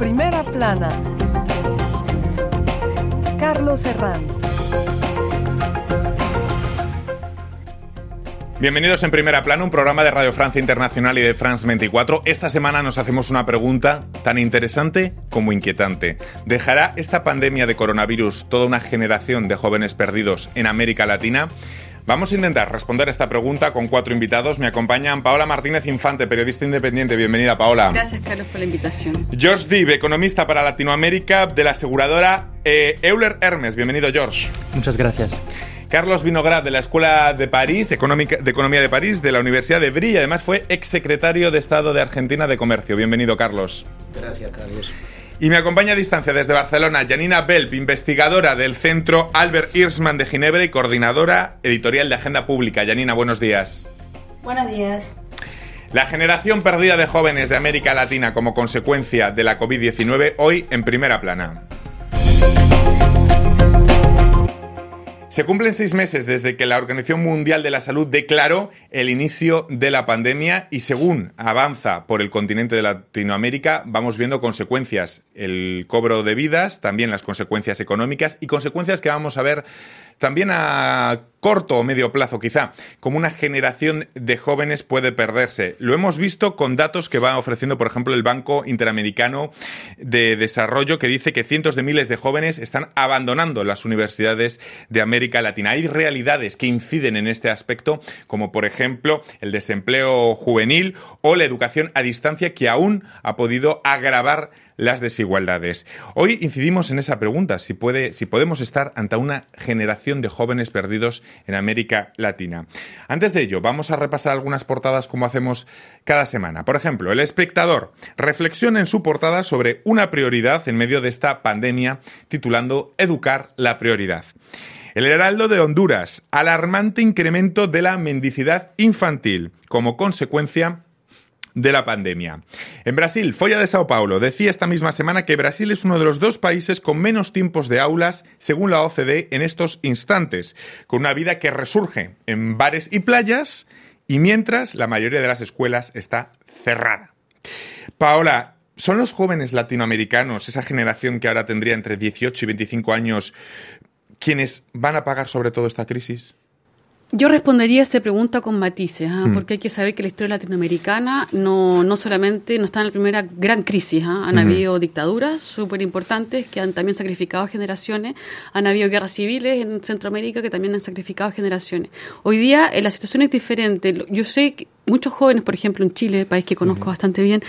Primera plana. Carlos Herranz. Bienvenidos en Primera Plana, un programa de Radio Francia Internacional y de France 24. Esta semana nos hacemos una pregunta tan interesante como inquietante. ¿Dejará esta pandemia de coronavirus toda una generación de jóvenes perdidos en América Latina? Vamos a intentar responder esta pregunta con cuatro invitados. Me acompañan Paola Martínez Infante, periodista independiente. Bienvenida, Paola. Gracias, Carlos, por la invitación. George Deeb, economista para Latinoamérica de la aseguradora eh, Euler Hermes. Bienvenido, George. Muchas gracias. Carlos Vinograd, de la Escuela de París, de Economía de París, de la Universidad de Brie, además fue exsecretario de Estado de Argentina de Comercio. Bienvenido, Carlos. Gracias, Carlos. Y me acompaña a distancia desde Barcelona Janina Belp, investigadora del Centro Albert Hirschman de Ginebra y coordinadora editorial de Agenda Pública. Janina, buenos días. Buenos días. La generación perdida de jóvenes de América Latina como consecuencia de la COVID-19 hoy en primera plana. Se cumplen seis meses desde que la Organización Mundial de la Salud declaró el inicio de la pandemia y según avanza por el continente de Latinoamérica vamos viendo consecuencias, el cobro de vidas, también las consecuencias económicas y consecuencias que vamos a ver también a corto o medio plazo quizá, como una generación de jóvenes puede perderse. Lo hemos visto con datos que va ofreciendo, por ejemplo, el Banco Interamericano de Desarrollo, que dice que cientos de miles de jóvenes están abandonando las universidades de América Latina. Hay realidades que inciden en este aspecto, como por ejemplo el desempleo juvenil o la educación a distancia, que aún ha podido agravar las desigualdades. Hoy incidimos en esa pregunta, si, puede, si podemos estar ante una generación de jóvenes perdidos en América Latina. Antes de ello, vamos a repasar algunas portadas como hacemos cada semana. Por ejemplo, El Espectador reflexiona en su portada sobre una prioridad en medio de esta pandemia, titulando Educar la prioridad. El Heraldo de Honduras, alarmante incremento de la mendicidad infantil como consecuencia de la pandemia. En Brasil, Folla de Sao Paulo decía esta misma semana que Brasil es uno de los dos países con menos tiempos de aulas, según la OCDE, en estos instantes, con una vida que resurge en bares y playas, y mientras la mayoría de las escuelas está cerrada. Paola, ¿son los jóvenes latinoamericanos, esa generación que ahora tendría entre 18 y 25 años, quienes van a pagar sobre todo esta crisis? Yo respondería a esta pregunta con matices, ¿ah? mm. porque hay que saber que la historia latinoamericana no, no solamente no está en la primera gran crisis, ¿ah? han habido dictaduras súper importantes que han también sacrificado generaciones, han habido guerras civiles en Centroamérica que también han sacrificado generaciones. Hoy día eh, la situación es diferente. Yo sé que muchos jóvenes, por ejemplo en Chile, país que conozco bastante bien,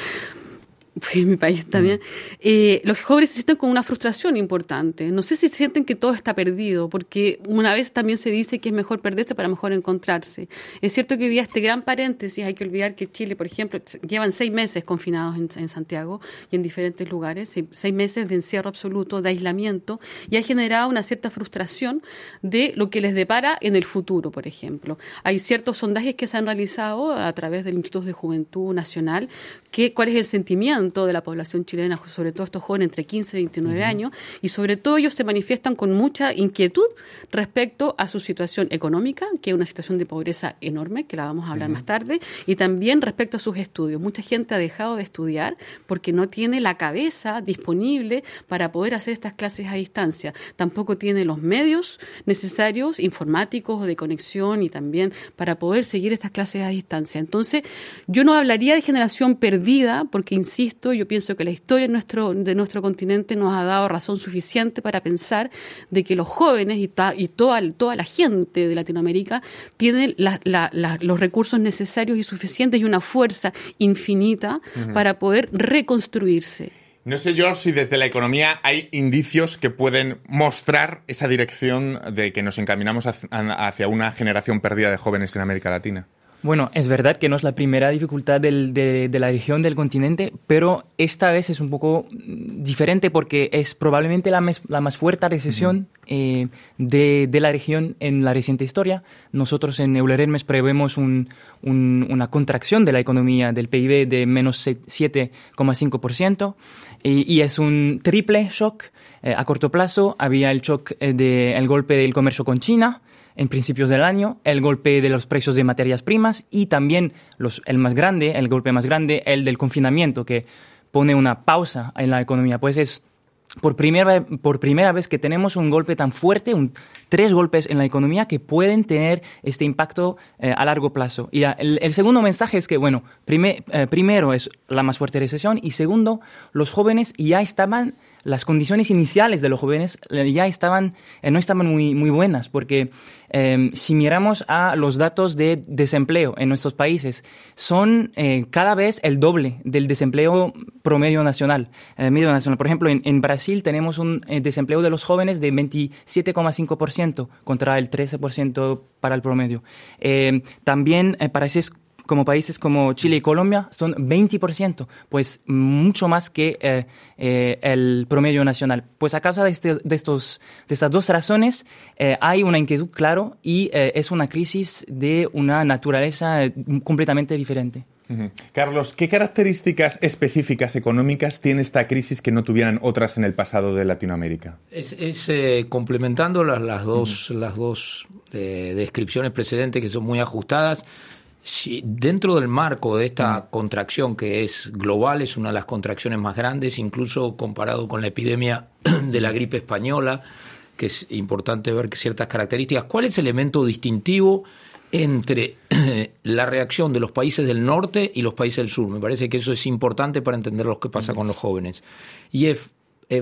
en mi país también, eh, los jóvenes se sienten con una frustración importante. No sé si sienten que todo está perdido, porque una vez también se dice que es mejor perderse para mejor encontrarse. Es cierto que hoy día este gran paréntesis, hay que olvidar que Chile, por ejemplo, llevan seis meses confinados en, Santiago y en diferentes lugares, seis meses de encierro absoluto, de aislamiento, y ha generado una cierta frustración de lo que les depara en el futuro, por ejemplo. Hay ciertos sondajes que se han realizado a través del Instituto de Juventud Nacional, que, cuál es el sentimiento de la población chilena, sobre todo estos jóvenes entre 15 y 29 años, y sobre todo ellos se manifiestan con mucha inquietud respecto a su situación económica, que es una situación de pobreza enorme, que la vamos a hablar más tarde, y también respecto a sus estudios. Mucha gente ha dejado de estudiar porque no tiene la cabeza disponible para poder hacer estas clases a distancia. Tampoco tiene los medios necesarios, informáticos, de conexión y también para poder seguir estas clases a distancia. Entonces, yo no hablaría de generación perdida, porque insisto, yo pienso que la historia de nuestro, de nuestro continente nos ha dado razón suficiente para pensar de que los jóvenes y, y toda, toda la gente de Latinoamérica tienen los recursos necesarios y suficientes y una fuerza infinita para poder reconstruirse. No sé, George, si desde la economía hay indicios que pueden mostrar esa dirección de que nos encaminamos hacia una generación perdida de jóvenes en América Latina. Bueno, es verdad que no es la primera dificultad de, la región del continente, pero esta vez es un poco diferente porque es probablemente la, más fuerte recesión eh, de, la región en la reciente historia. Nosotros en Euler Hermes prevemos una contracción de la economía del PIB de menos 7,5% y, y, es un triple shock. Eh, a corto plazo había el shock eh, del golpe del comercio con China, en principios del año, el golpe de los precios de materias primas y también el más grande, el golpe más grande, el del confinamiento, que pone una pausa en la economía. Pues es por primera, por primera vez que tenemos un golpe tan fuerte, tres golpes en la economía que pueden tener este impacto eh, a largo plazo. Y el, segundo mensaje es que, bueno, eh, primero es la más fuerte recesión y segundo, los jóvenes ya estaban las condiciones iniciales de los jóvenes eh, ya estaban, eh, no estaban muy, muy buenas, porque em, si miramos a los datos de desempleo en nuestros países, son eh, cada vez el doble del desempleo promedio nacional. medio nacional. Por ejemplo, en, en Brasil tenemos un desempleo de los jóvenes de 27,5% contra el 13% para el promedio. Em, también países como países como Chile y Colombia son 20%, pues mucho más que eh, eh, el promedio nacional. Pues a causa de, este, de, estos, de estas dos razones eh, hay una inquietud, claro, y es una crisis de una naturaleza completamente diferente. Carlos, ¿qué características específicas económicas tiene esta crisis que no tuvieran otras en el pasado de Latinoamérica? Es, complementando las, las dos, las dos descripciones precedentes que son muy ajustadas, si dentro del marco de esta mm. contracción que es global, es una de las contracciones más grandes, incluso comparado con la epidemia de la gripe española, que es importante ver ciertas características. ¿Cuál es el elemento distintivo entre la reacción de los países del norte y los países del sur? Me parece que eso es importante para entender lo que pasa mm. con los jóvenes. Y es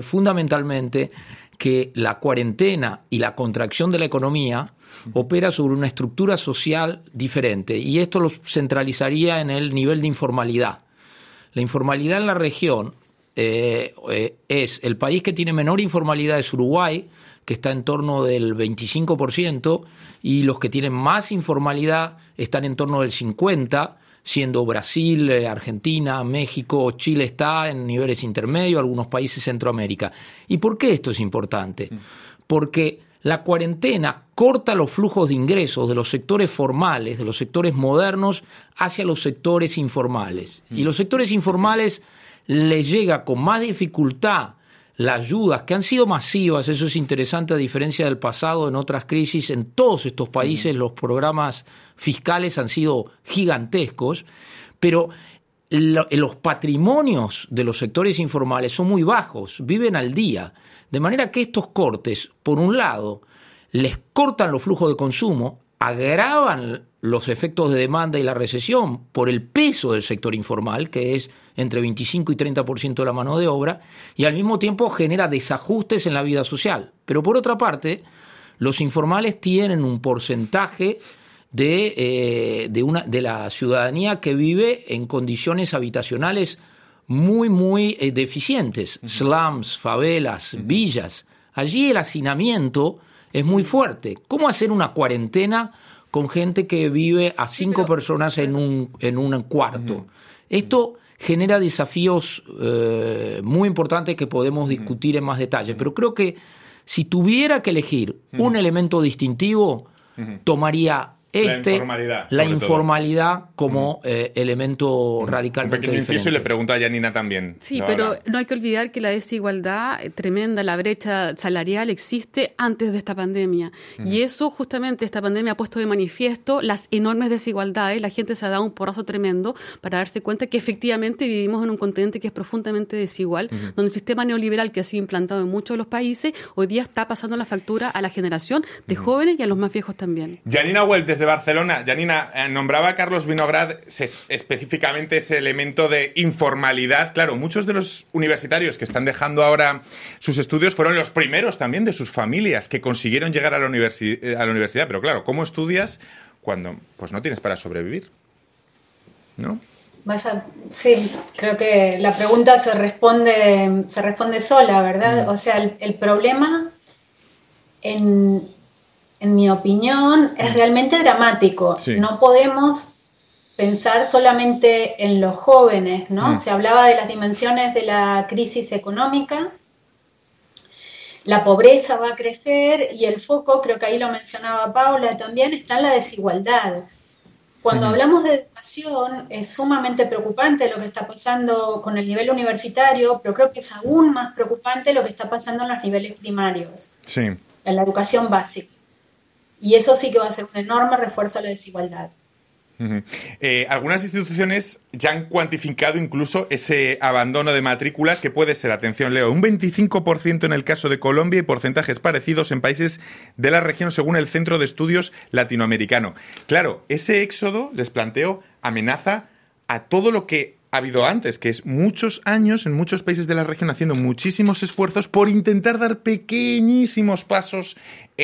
fundamentalmente que la cuarentena y la contracción de la economía opera sobre una estructura social diferente y esto lo centralizaría en el nivel de informalidad. La informalidad en la región eh, eh, es el país que tiene menor informalidad es Uruguay, que está en torno del 25%, y los que tienen más informalidad están en torno del 50%, siendo Brasil, eh, Argentina, México, Chile está en niveles intermedios, algunos países Centroamérica. ¿Y por qué esto es importante? Mm. Porque la cuarentena corta los flujos de ingresos de los sectores formales, de los sectores modernos, hacia los sectores informales. Y los sectores informales les llega con más dificultad las ayudas que han sido masivas, eso es interesante a diferencia del pasado en otras crisis, en todos estos países los programas fiscales han sido gigantescos, pero los patrimonios de los sectores informales son muy bajos, viven al día. De manera que estos cortes, por un lado, les cortan los flujos de consumo, agravan los efectos de demanda y la recesión por el peso del sector informal, que es entre 25 y 30% de la mano de obra, y al mismo tiempo genera desajustes en la vida social. Pero por otra parte, los informales tienen un porcentaje de, eh, de, una, de la ciudadanía que vive en condiciones habitacionales muy, muy eh, deficientes, slums, favelas, villas. Allí el hacinamiento es muy fuerte. ¿Cómo hacer una cuarentena con gente que vive a cinco personas en un, en un cuarto? Esto genera desafíos eh, muy importantes que podemos discutir en más detalle, pero creo que si tuviera que elegir un elemento distintivo, tomaría este, la informalidad, como eh, elemento radical Un pequeño y le pregunto a Janina también. Sí, pero no hay que olvidar que la desigualdad eh, tremenda, la brecha salarial existe antes de esta pandemia. Y eso justamente esta pandemia ha puesto de manifiesto las enormes desigualdades. La gente se ha dado un porrazo tremendo para darse cuenta que efectivamente vivimos en un continente que es profundamente desigual, donde el sistema neoliberal que ha sido implantado en muchos de los países hoy día está pasando la factura a la generación de jóvenes y a los más viejos también. Janina Hueltes de Barcelona. Janina, eh, nombraba a Carlos Vinograd específicamente ese elemento de informalidad. Claro, muchos de los universitarios que están dejando ahora sus estudios fueron los primeros también de sus familias que consiguieron llegar a la, eh, a la universidad. Pero claro, ¿cómo estudias cuando pues no tienes para sobrevivir? ¿No? Vaya, sí, creo que la pregunta se responde, se responde sola, ¿verdad? Mm. O sea, el problema en, en mi opinión, es mm. realmente dramático. No podemos pensar solamente en los jóvenes, ¿no? Mm. Se hablaba de las dimensiones de la crisis económica, la pobreza va a crecer y el foco, creo que ahí lo mencionaba Paula también, está en la desigualdad. Cuando hablamos de educación, es sumamente preocupante lo que está pasando con el nivel universitario, pero creo que es aún más preocupante lo que está pasando en los niveles primarios, sí. en la educación básica. Y eso sí que va a ser un enorme refuerzo a la desigualdad. Eh, algunas instituciones ya han cuantificado incluso ese abandono de matrículas que puede ser, atención Leo, un 25% en el caso de Colombia y porcentajes parecidos en países de la región según el Centro de Estudios Latinoamericano. Claro, ese éxodo, les planteo, amenaza a todo lo que ha habido antes, que es muchos años en muchos países de la región haciendo muchísimos esfuerzos por intentar dar pequeñísimos pasos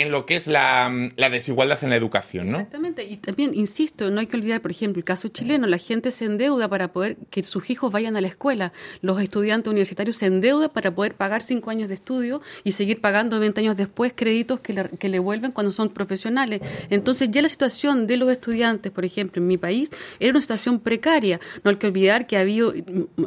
en lo que es la, desigualdad en la educación, ¿no? Exactamente, y también, insisto, no hay que olvidar, por ejemplo, el caso chileno, la gente se endeuda para poder que sus hijos vayan a la escuela, los estudiantes universitarios se endeudan para poder pagar cinco años de estudio y seguir pagando 20 años después créditos que le, que le vuelven cuando son profesionales. Entonces ya la situación de los estudiantes, por ejemplo, en mi país, era una situación precaria. No hay que olvidar que ha habido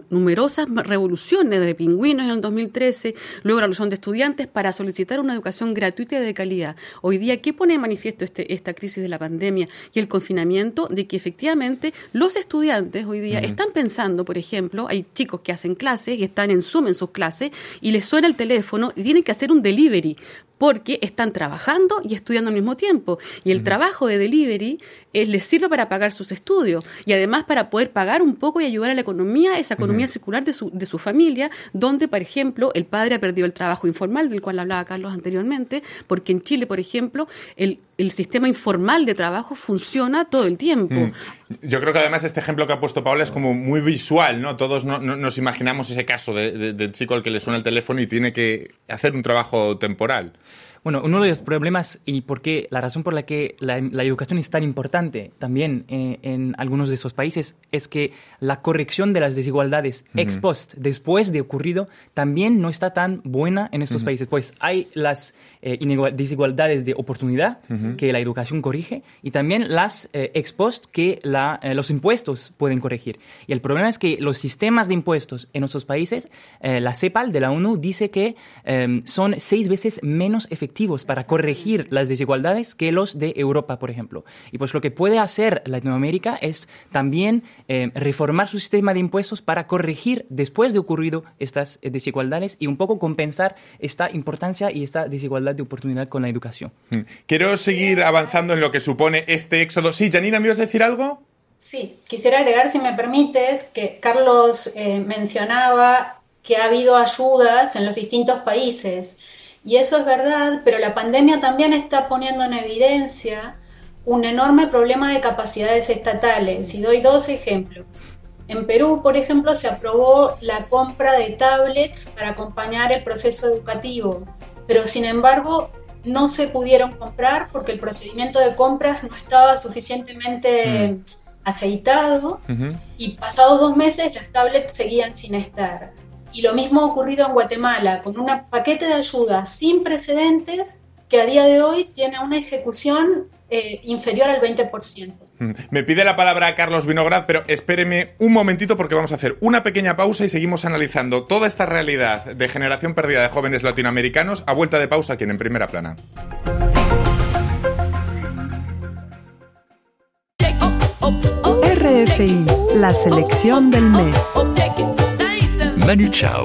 numerosas revoluciones de pingüinos en el 2013, luego la revolución de estudiantes para solicitar una educación gratuita y de calidad Hoy día, ¿qué pone de manifiesto este, esta crisis de la pandemia y el confinamiento? De que efectivamente los estudiantes hoy día están pensando, por ejemplo, hay chicos que hacen clases y están en Zoom en sus clases y les suena el teléfono y tienen que hacer un delivery porque están trabajando y estudiando al mismo tiempo. Y el trabajo de delivery eh, les sirve para pagar sus estudios y además para poder pagar un poco y ayudar a la economía, esa economía circular de su, de su familia, donde, por ejemplo, el padre ha perdido el trabajo informal, del cual hablaba Carlos anteriormente, porque en Chile, por ejemplo, el, el sistema informal de trabajo funciona todo el tiempo. Yo creo que además este ejemplo que ha puesto Paula es como muy visual, ¿no? Todos no, nos imaginamos ese caso del chico al que le suena el teléfono y tiene que hacer un trabajo temporal. Bueno, uno de los problemas y por qué la razón por la que la, educación es tan importante también eh, en algunos de esos países es que la corrección de las desigualdades ex post, después de ocurrido, también no está tan buena en estos países. Pues hay las eh, desigualdades de oportunidad que la educación corrige y también las eh, ex post que la, los impuestos pueden corregir. Y el problema es que los sistemas de impuestos en nuestros países, la CEPAL de la ONU dice que son seis veces menos efectivos para corregir las desigualdades que los de Europa, por ejemplo. Y pues lo que puede hacer Latinoamérica es también eh, reformar su sistema de impuestos para corregir después de ocurrido estas eh, desigualdades y un poco compensar esta importancia y esta desigualdad de oportunidad con la educación. Mm. Quiero seguir avanzando en lo que supone este éxodo. Sí, Janina, ¿me ibas a decir algo? Sí, quisiera agregar, si me permites, que Carlos eh, mencionaba que ha habido ayudas en los distintos países. Y eso es verdad, pero la pandemia también está poniendo en evidencia un enorme problema de capacidades estatales. Y doy dos ejemplos. En Perú, por ejemplo, se aprobó la compra de tablets para acompañar el proceso educativo, pero sin embargo no se pudieron comprar porque el procedimiento de compras no estaba suficientemente mm. aceitado y pasados dos meses las tablets seguían sin estar. Y lo mismo ha ocurrido en Guatemala, con un paquete de ayuda sin precedentes que a día de hoy tiene una ejecución eh, inferior al 20%. Mm. Me pide la palabra Carlos Vinograd, pero espéreme un momentito porque vamos a hacer una pequeña pausa y seguimos analizando toda esta realidad de generación perdida de jóvenes latinoamericanos a vuelta de pausa aquí en Primera Plana. RFI, la selección del mes. Manu Chao.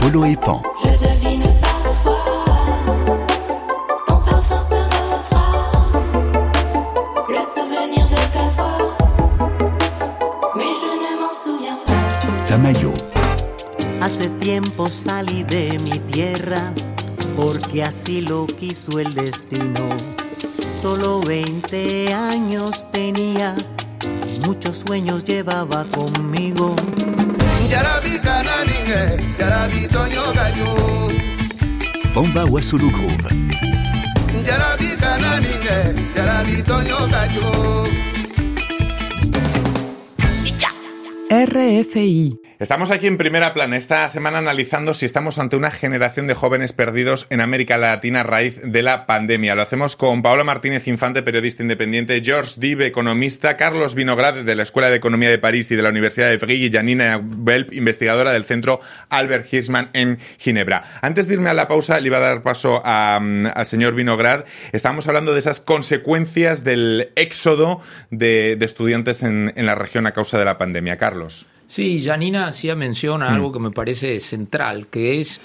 Polo épan. Je devine parfois. Ton profin se retrouve. Le souvenir de ta voix. Mais je ne m'en souviens pas. Ta maillot. À ce tempo sali de mi tierra. Porque así lo quiso el destino. Solo 20 años tenía, muchos sueños llevaba conmigo. Bomba Wasulu Groove. RFI Estamos aquí en primera plana esta semana analizando si estamos ante una generación de jóvenes perdidos en América Latina a raíz de la pandemia. Lo hacemos con Paola Martínez Infante, periodista independiente, George Dive, economista, Carlos Vinograd de la Escuela de Economía de París y de la Universidad de Free y Janina Belp, investigadora del Centro Albert Hirschman en Ginebra. Antes de irme a la pausa, le iba a dar paso mm, al señor Vinograd. Estamos hablando de esas consecuencias del éxodo de, estudiantes en la región a causa de la pandemia. Carlos. Sí, Janina hacía mención a algo que me parece central, que es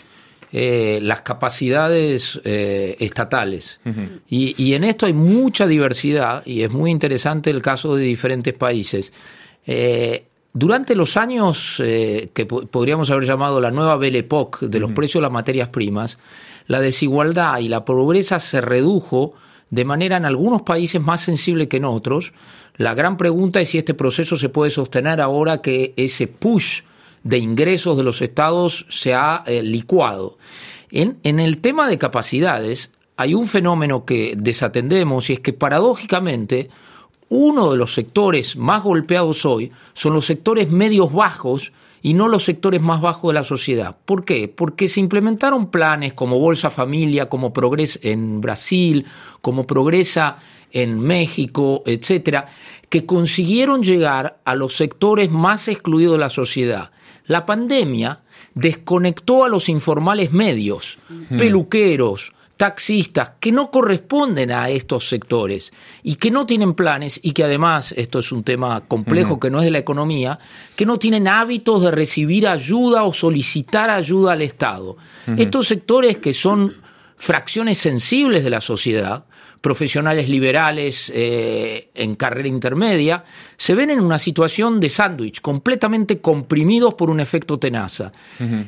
eh, las capacidades eh, estatales. y, y en esto hay mucha diversidad y es muy interesante el caso de diferentes países. Eh, durante los años eh, que po- podríamos haber llamado la nueva Belle Époque de los precios de las materias primas, la desigualdad y la pobreza se redujo de manera en algunos países más sensible que en otros. La gran pregunta es si este proceso se puede sostener ahora que ese push de ingresos de los estados se ha eh, licuado. En, en el tema de capacidades hay un fenómeno que desatendemos y es que paradójicamente uno de los sectores más golpeados hoy son los sectores medios bajos y no los sectores más bajos de la sociedad. ¿Por qué? Porque se implementaron planes como Bolsa Familia, como Progresa en Brasil, como Progresa en México, etcétera, que consiguieron llegar a los sectores más excluidos de la sociedad. La pandemia desconectó a los informales medios, peluqueros, taxistas que no corresponden a estos sectores y que no tienen planes y que además, esto es un tema complejo que no es de la economía, que no tienen hábitos de recibir ayuda o solicitar ayuda al Estado. Estos sectores que son fracciones sensibles de la sociedad, profesionales liberales eh, en carrera intermedia, se ven en una situación de sándwich, completamente comprimidos por un efecto tenaza.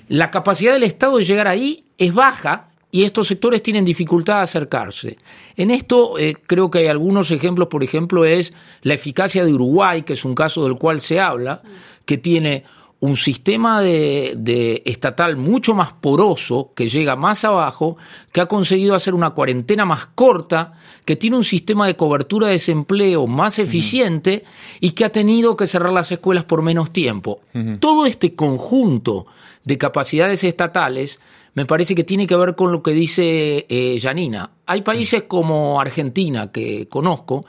La capacidad del Estado de llegar ahí es baja y estos sectores tienen dificultad de acercarse. En esto eh, creo que hay algunos ejemplos, por ejemplo, es la eficacia de Uruguay, que es un caso del cual se habla, que tiene un sistema de, de estatal mucho más poroso, que llega más abajo, que ha conseguido hacer una cuarentena más corta, que tiene un sistema de cobertura de desempleo más eficiente y que ha tenido que cerrar las escuelas por menos tiempo. Todo este conjunto de capacidades estatales me parece que tiene que ver con lo que dice eh, Janina. Hay países como Argentina, que conozco,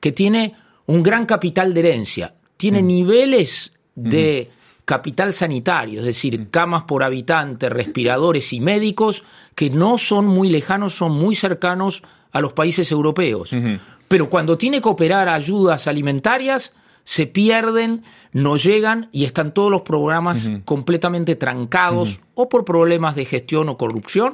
que tiene un gran capital de herencia, tiene niveles de capital sanitario, es decir, camas por habitante, respiradores y médicos que no son muy lejanos, son muy cercanos a los países europeos. Pero cuando tiene que operar ayudas alimentarias, se pierden, no llegan y están todos los programas completamente trancados o por problemas de gestión o corrupción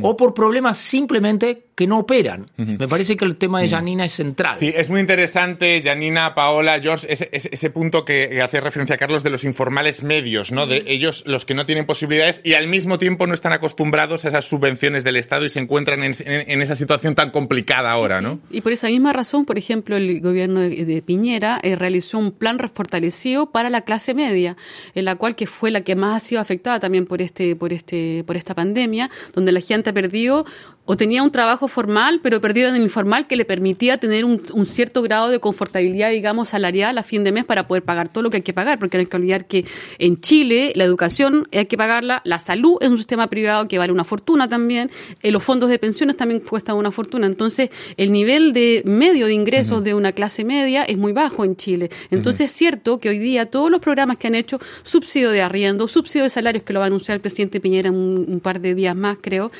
o por problemas simplemente que no operan. Me parece que el tema de Janina es central. Sí, es muy interesante, Janina, Paola, George, ese, ese- ese punto que hace referencia a Carlos de los informales medios, ¿no? De ellos, los que no tienen posibilidades y al mismo tiempo no están acostumbrados a esas subvenciones del Estado y se encuentran en, en- en esa situación tan complicada ahora, ¿no? Y por esa misma razón, por ejemplo, el gobierno de, de Piñera eh, realizó un plan fortalecido para la clase media, en la cual que fue la que más ha sido afectada también por este, por este, por esta pandemia, donde la gente ha perdido o tenía un trabajo formal, pero perdido en el informal que le permitía tener un, un cierto grado de confortabilidad, digamos, salarial a fin de mes para poder pagar todo lo que hay que pagar, porque no hay que olvidar que en Chile la educación hay que pagarla, la salud es un sistema privado que vale una fortuna también, eh, los fondos de pensiones también cuestan una fortuna, entonces el nivel de medio de ingresos de una clase media es muy bajo en Chile. Entonces es cierto que hoy día todos los programas que han hecho, subsidio de arriendo, subsidio de salarios que lo va a anunciar el presidente Piñera en un, un par de días más, creo,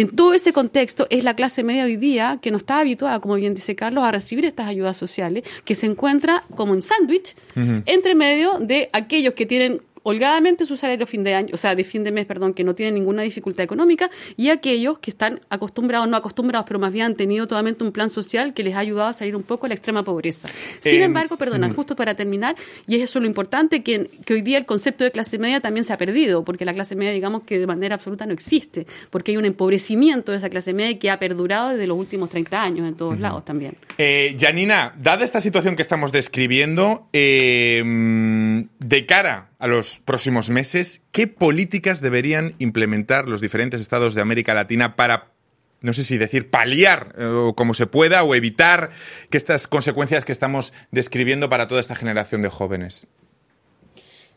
en todo ese contexto es la clase media hoy día que no está habituada, como bien dice Carlos, a recibir estas ayudas sociales, que se encuentra como en sándwich entre medio de aquellos que tienen holgadamente su salario fin de año, o sea, de fin de mes, perdón, que no tienen ninguna dificultad económica, y aquellos que están acostumbrados, no acostumbrados, pero más bien han tenido totalmente un plan social que les ha ayudado a salir un poco de la extrema pobreza. Sin Eh, embargo, perdona, justo para terminar, y es eso lo importante, que, que hoy día el concepto de clase media también se ha perdido, porque la clase media, digamos que de manera absoluta no existe, porque hay un empobrecimiento de esa clase media que ha perdurado desde los últimos 30 años en todos lados también. Eh, Janina, dada esta situación que estamos describiendo, eh, mm, de cara a los próximos meses, ¿qué políticas deberían implementar los diferentes estados de América Latina para, no sé si decir, paliar eh, o como se pueda o evitar que estas consecuencias que estamos describiendo para toda esta generación de jóvenes?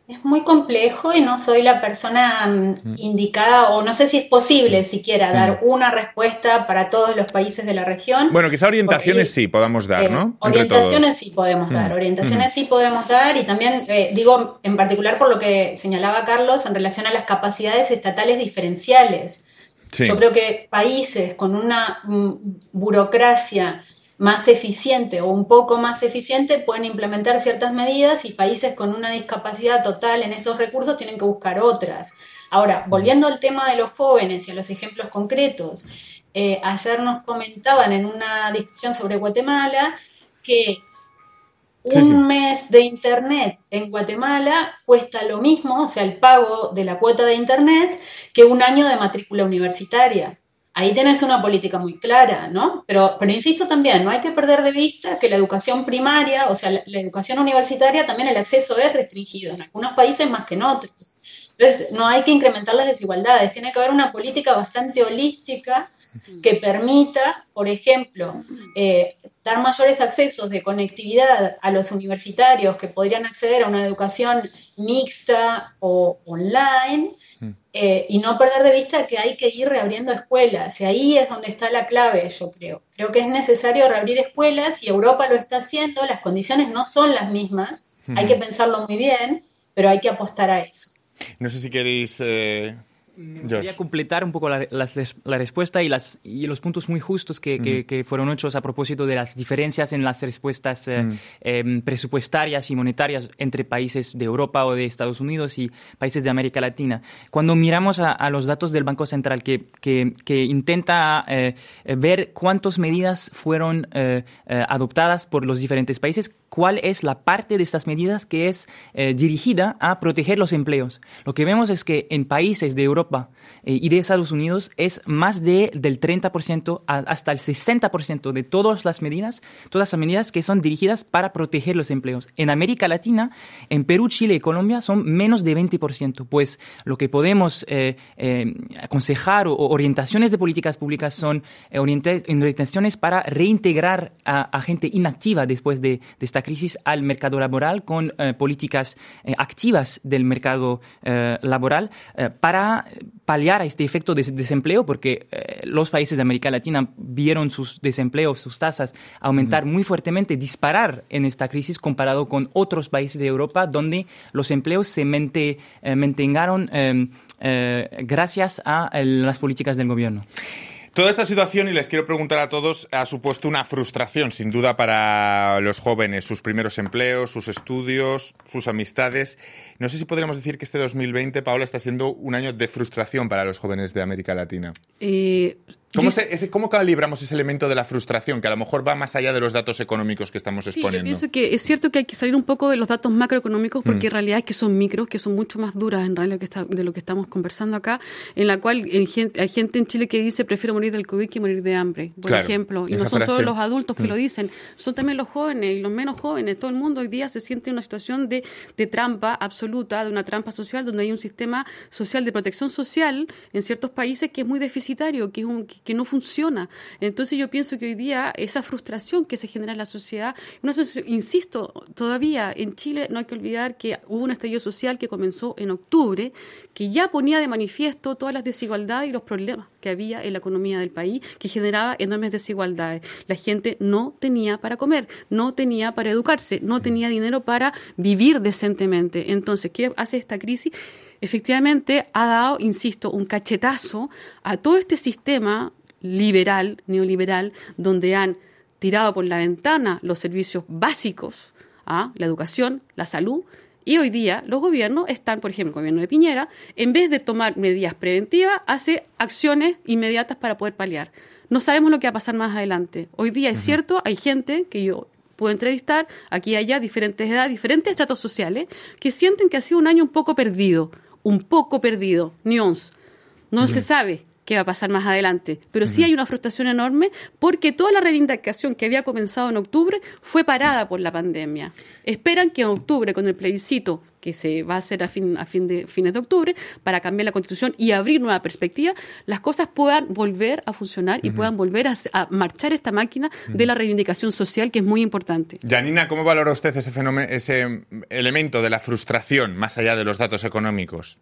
Es muy complejo y no soy la persona mm, indicada, o no sé si es posible siquiera dar una respuesta para todos los países de la región. Bueno, quizá orientaciones Porque- sí podamos dar, Eh, ¿no? Entre orientaciones todos. sí podemos dar, Mm, orientaciones sí podemos dar y también eh, digo en particular por lo que señalaba Carlos en relación a las capacidades estatales diferenciales. Sí. Yo creo que países con una mm, burocracia más eficiente o un poco más eficiente pueden implementar ciertas medidas y países con una discapacidad total en esos recursos tienen que buscar otras. Ahora, volviendo al tema de los jóvenes y a los ejemplos concretos, eh, ayer nos comentaban en una discusión sobre Guatemala que un mes de Internet en Guatemala cuesta lo mismo, o sea, el pago de la cuota de Internet, que un año de matrícula universitaria. Ahí tenés una política muy clara, ¿no? Pero, pero insisto también, no hay que perder de vista que la educación primaria, o sea, la, la educación universitaria, también el acceso es restringido, en algunos países más que en otros. Entonces, no hay que incrementar las desigualdades, tiene que haber una política bastante holística que permita, por ejemplo, eh, dar mayores accesos de conectividad a los universitarios que podrían acceder a una educación mixta o online, eh, y no perder de vista que hay que ir reabriendo escuelas, y ahí es donde está la clave, yo creo. Creo que es necesario reabrir escuelas y Europa lo está haciendo, las condiciones no son las mismas, hay que pensarlo muy bien, pero hay que apostar a eso. No sé si queréis... Eh... Me gustaría completar un poco la, la, la, respuesta y, las, y los puntos muy justos que, -huh. que, que, fueron hechos a propósito de las diferencias en las respuestas eh, eh, presupuestarias y monetarias entre países de Europa o de Estados Unidos y países de América Latina. Cuando miramos a, a los datos del Banco Central que, que intenta eh, ver cuántas medidas fueron eh, adoptadas por los diferentes países, cuál es la parte de estas medidas que es dirigida a proteger los empleos. Lo que vemos es que en países de Europa Europa eh, y de Estados Unidos es más de, del 30% a, hasta el 60% de todas las medidas, todas las medidas que son dirigidas para proteger los empleos. En América Latina, en Perú, Chile y Colombia son menos de 20%, pues lo que podemos eh, eh, aconsejar o, o, orientaciones de políticas públicas son eh, orientaciones para reintegrar a, a, gente inactiva después de, de, esta crisis al mercado laboral con eh, políticas activas del mercado laboral para paliar a este efecto de desempleo, porque eh, los países de América Latina vieron sus desempleos, sus tasas aumentar mm. muy fuertemente, disparar en esta crisis comparado con otros países de Europa donde los empleos se mente, eh, mantengaron eh, gracias a las políticas del gobierno. Toda esta situación, y les quiero preguntar a todos, ha supuesto una frustración, sin duda, para los jóvenes, sus primeros empleos, sus estudios, sus amistades. No sé si podríamos decir que este 2020, Paola, está siendo un año de frustración para los jóvenes de América Latina. ¿Cómo, se, ese, ¿Cómo, calibramos ese elemento de la frustración que a lo mejor va más allá de los datos económicos que estamos sí, exponiendo? Yo pienso que es cierto que hay que salir un poco de los datos macroeconómicos porque mm. en realidad es que son micros, que son mucho más duras en realidad que está, de lo que estamos conversando acá, en la cual en gente, hay gente en Chile que dice prefiero morir del COVID que morir de hambre, por claro, ejemplo. Y no son frase. solo los adultos que mm. lo dicen, son también los jóvenes y los menos jóvenes. Todo el mundo hoy día se siente en una situación de, de trampa absoluta, de una trampa social, donde hay un sistema social de protección social en ciertos países que es muy deficitario, que, es un, que no funciona. Entonces yo pienso que hoy día esa frustración que se genera en la sociedad, no, insisto, todavía en Chile no hay que olvidar que hubo un estallido social que comenzó en octubre, que ya ponía de manifiesto todas las desigualdades y los problemas que había en la economía del país, que generaba enormes desigualdades. La gente no tenía para comer, no tenía para educarse, no tenía dinero para vivir decentemente. Entonces, ¿qué hace esta crisis? Efectivamente, ha dado, insisto, un cachetazo a todo este sistema liberal, neoliberal, donde han tirado por la ventana los servicios básicos, ¿ah? la educación, la salud, y hoy día los gobiernos están, por ejemplo, el gobierno de Piñera, en vez de tomar medidas preventivas, hace acciones inmediatas para poder paliar. No sabemos lo que va a pasar más adelante. Hoy día es cierto, hay gente que yo puedo entrevistar, aquí y allá, diferentes edades, diferentes estratos sociales, que sienten que ha sido un año un poco perdido, un poco perdido, nuance. No uh -huh. se sabe qué va a pasar más adelante. Pero sí hay una frustración enorme porque toda la reivindicación que había comenzado en octubre fue parada por la pandemia. Esperan que en octubre, con el plebiscito que se va a hacer a, fin, a fin de, fines de octubre para cambiar la constitución y abrir nueva perspectiva, las cosas puedan volver a funcionar y uh -huh. puedan volver a, a, marchar esta máquina uh -huh. de la reivindicación social que es muy importante. Janina, ¿cómo valora usted ese fenómeno, ese elemento de la frustración más allá de los datos económicos?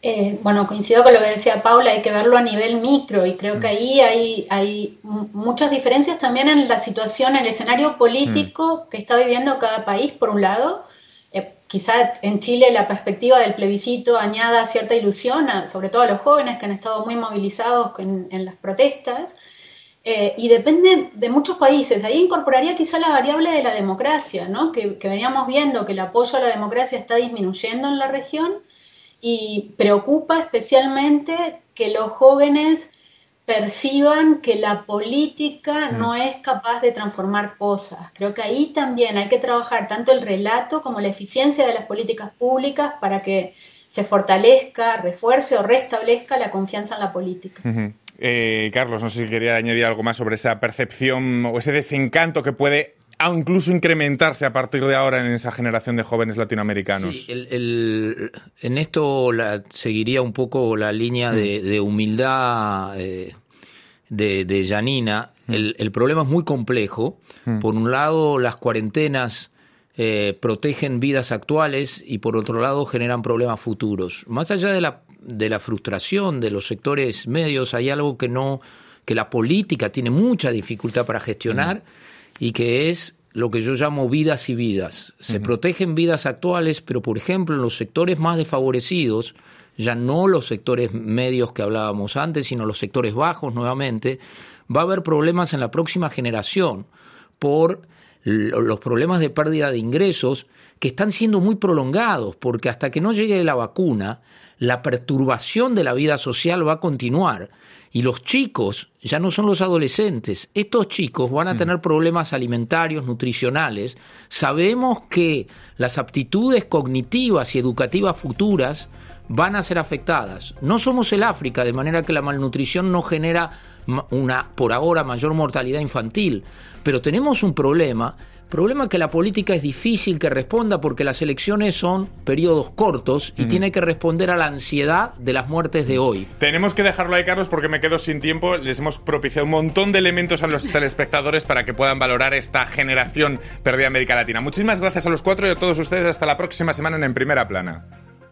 Eh, bueno, coincido con lo que decía Paula, hay que verlo a nivel micro y creo que ahí hay, hay muchas diferencias también en la situación, en el escenario político mm. que está viviendo cada país, por un lado. Eh, quizá en Chile la perspectiva del plebiscito añada cierta ilusión, a, sobre todo a los jóvenes que han estado muy movilizados en, en las protestas. eh, y depende de muchos países. Ahí incorporaría quizá la variable de la democracia, ¿no? que, que veníamos viendo que el apoyo a la democracia está disminuyendo en la región y preocupa especialmente que los jóvenes perciban que la política no es capaz de transformar cosas. Creo que ahí también hay que trabajar tanto el relato como la eficiencia de las políticas públicas para que se fortalezca, refuerce o restablezca la confianza en la política. Eh, Carlos, no sé si quería añadir algo más sobre esa percepción o ese desencanto que puede incluso incrementarse a partir de ahora en esa generación de jóvenes latinoamericanos. Sí, en esto seguiría un poco la línea de, humildad eh, de, de, Janina. El, problema es muy complejo. Por un lado, las cuarentenas eh, protegen vidas actuales y por otro lado generan problemas futuros. Más allá de la, de la frustración de los sectores medios, hay algo que no que la política tiene mucha dificultad para gestionar y que es lo que yo llamo vidas y vidas. Se protegen vidas actuales, pero por ejemplo en los sectores más desfavorecidos, ya no los sectores medios que hablábamos antes, sino los sectores bajos nuevamente, va a haber problemas en la próxima generación por los problemas de pérdida de ingresos que están siendo muy prolongados, porque hasta que no llegue la vacuna, la perturbación de la vida social va a continuar. Y los chicos ya no son los adolescentes. Estos chicos van a mm. tener problemas alimentarios, nutricionales. Sabemos que las aptitudes cognitivas y educativas futuras van a ser afectadas. No somos el África, de manera que la malnutrición no genera una, por ahora, mayor mortalidad infantil. Pero tenemos un problema Problema que la política es difícil que responda porque las elecciones son periodos cortos y tiene que responder a la ansiedad de las muertes de hoy. Tenemos que dejarlo ahí, Carlos, porque me quedo sin tiempo. Les hemos propiciado un montón de elementos a los telespectadores para que puedan valorar esta generación perdida América Latina. Muchísimas gracias a los cuatro y a todos ustedes. Hasta la próxima semana en En Primera Plana.